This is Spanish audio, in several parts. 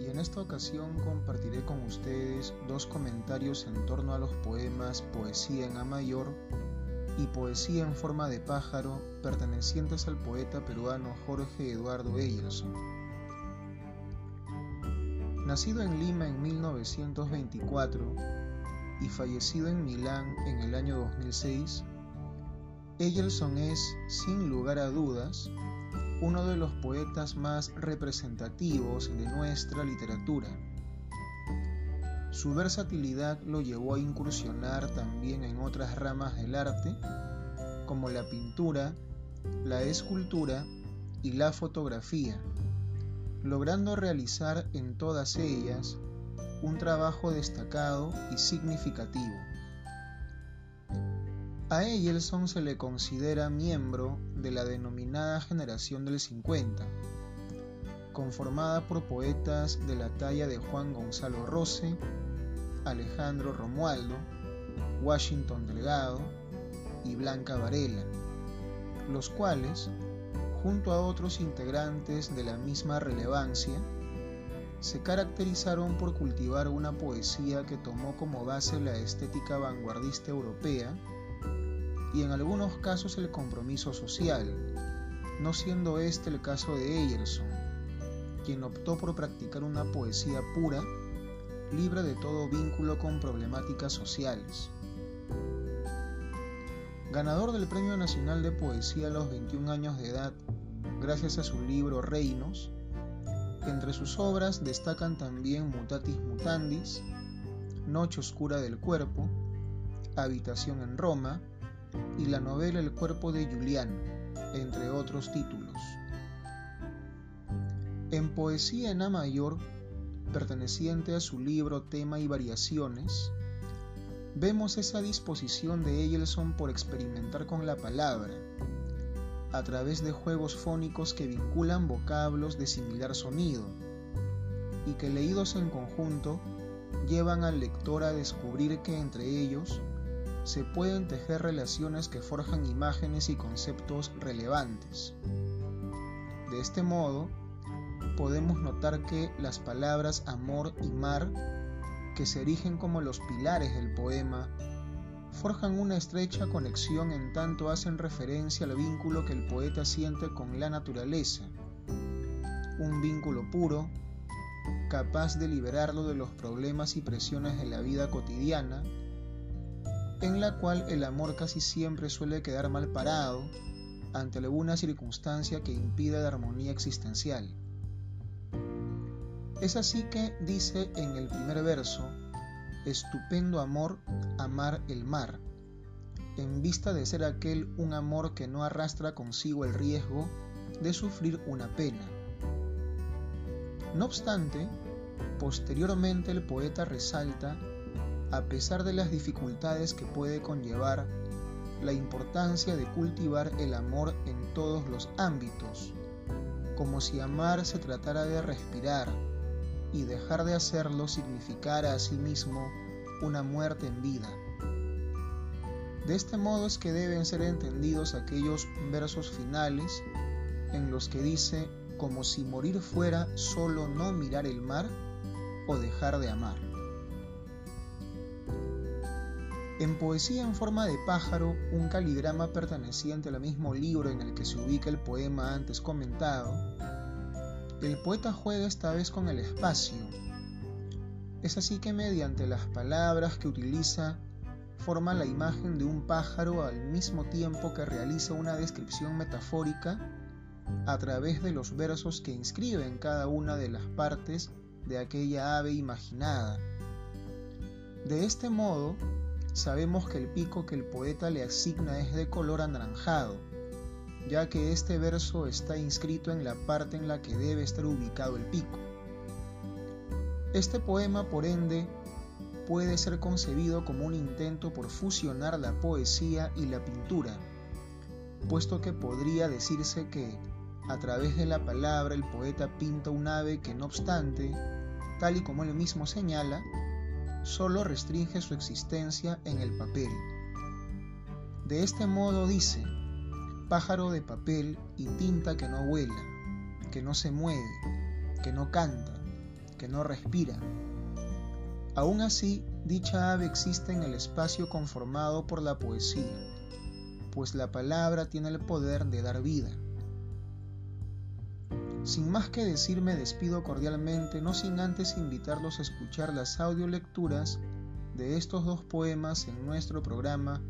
Y en esta ocasión compartiré con ustedes dos comentarios en torno a los poemas Poesía en A mayor y Poesía en forma de pájaro pertenecientes al poeta peruano Jorge Eduardo Eyerson. Nacido en Lima en 1924 y fallecido en Milán en el año 2006, Eyerson es, sin lugar a dudas, uno de los poetas más representativos de nuestra literatura. Su versatilidad lo llevó a incursionar también en otras ramas del arte, como la pintura, la escultura y la fotografía, logrando realizar en todas ellas un trabajo destacado y significativo. A Eyelson se le considera miembro de la denominada generación del 50, conformada por poetas de la talla de Juan Gonzalo Rose, Alejandro Romualdo, Washington Delgado y Blanca Varela, los cuales, junto a otros integrantes de la misma relevancia, se caracterizaron por cultivar una poesía que tomó como base la estética vanguardista europea y en algunos casos el compromiso social, no siendo este el caso de Eyerson, quien optó por practicar una poesía pura, libre de todo vínculo con problemáticas sociales. Ganador del Premio Nacional de Poesía a los 21 años de edad, gracias a su libro Reinos, entre sus obras destacan también Mutatis Mutandis, Noche Oscura del Cuerpo, Habitación en Roma, y la novela El cuerpo de Julián, entre otros títulos. En Poesía en A mayor, perteneciente a su libro Tema y Variaciones, vemos esa disposición de Eyelson por experimentar con la palabra, a través de juegos fónicos que vinculan vocablos de similar sonido, y que leídos en conjunto llevan al lector a descubrir que entre ellos se pueden tejer relaciones que forjan imágenes y conceptos relevantes. De este modo, podemos notar que las palabras amor y mar, que se erigen como los pilares del poema, forjan una estrecha conexión en tanto hacen referencia al vínculo que el poeta siente con la naturaleza, un vínculo puro, capaz de liberarlo de los problemas y presiones de la vida cotidiana, en la cual el amor casi siempre suele quedar mal parado ante alguna circunstancia que impida la armonía existencial. Es así que dice en el primer verso, estupendo amor, amar el mar, en vista de ser aquel un amor que no arrastra consigo el riesgo de sufrir una pena. No obstante, posteriormente el poeta resalta a pesar de las dificultades que puede conllevar la importancia de cultivar el amor en todos los ámbitos, como si amar se tratara de respirar y dejar de hacerlo significara a sí mismo una muerte en vida. De este modo es que deben ser entendidos aquellos versos finales en los que dice como si morir fuera solo no mirar el mar o dejar de amar. En Poesía en forma de pájaro, un caligrama perteneciente al mismo libro en el que se ubica el poema antes comentado, el poeta juega esta vez con el espacio. Es así que mediante las palabras que utiliza, forma la imagen de un pájaro al mismo tiempo que realiza una descripción metafórica a través de los versos que inscriben cada una de las partes de aquella ave imaginada. De este modo, sabemos que el pico que el poeta le asigna es de color anaranjado, ya que este verso está inscrito en la parte en la que debe estar ubicado el pico. Este poema, por ende, puede ser concebido como un intento por fusionar la poesía y la pintura, puesto que podría decirse que, a través de la palabra, el poeta pinta un ave que, no obstante, tal y como él mismo señala, solo restringe su existencia en el papel. De este modo dice, pájaro de papel y tinta que no vuela, que no se mueve, que no canta, que no respira. Aún así, dicha ave existe en el espacio conformado por la poesía, pues la palabra tiene el poder de dar vida. Sin más que decir, me despido cordialmente, no sin antes invitarlos a escuchar las audiolecturas de estos dos poemas en nuestro programa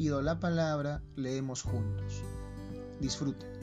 Pido la palabra, leemos juntos. Disfruten.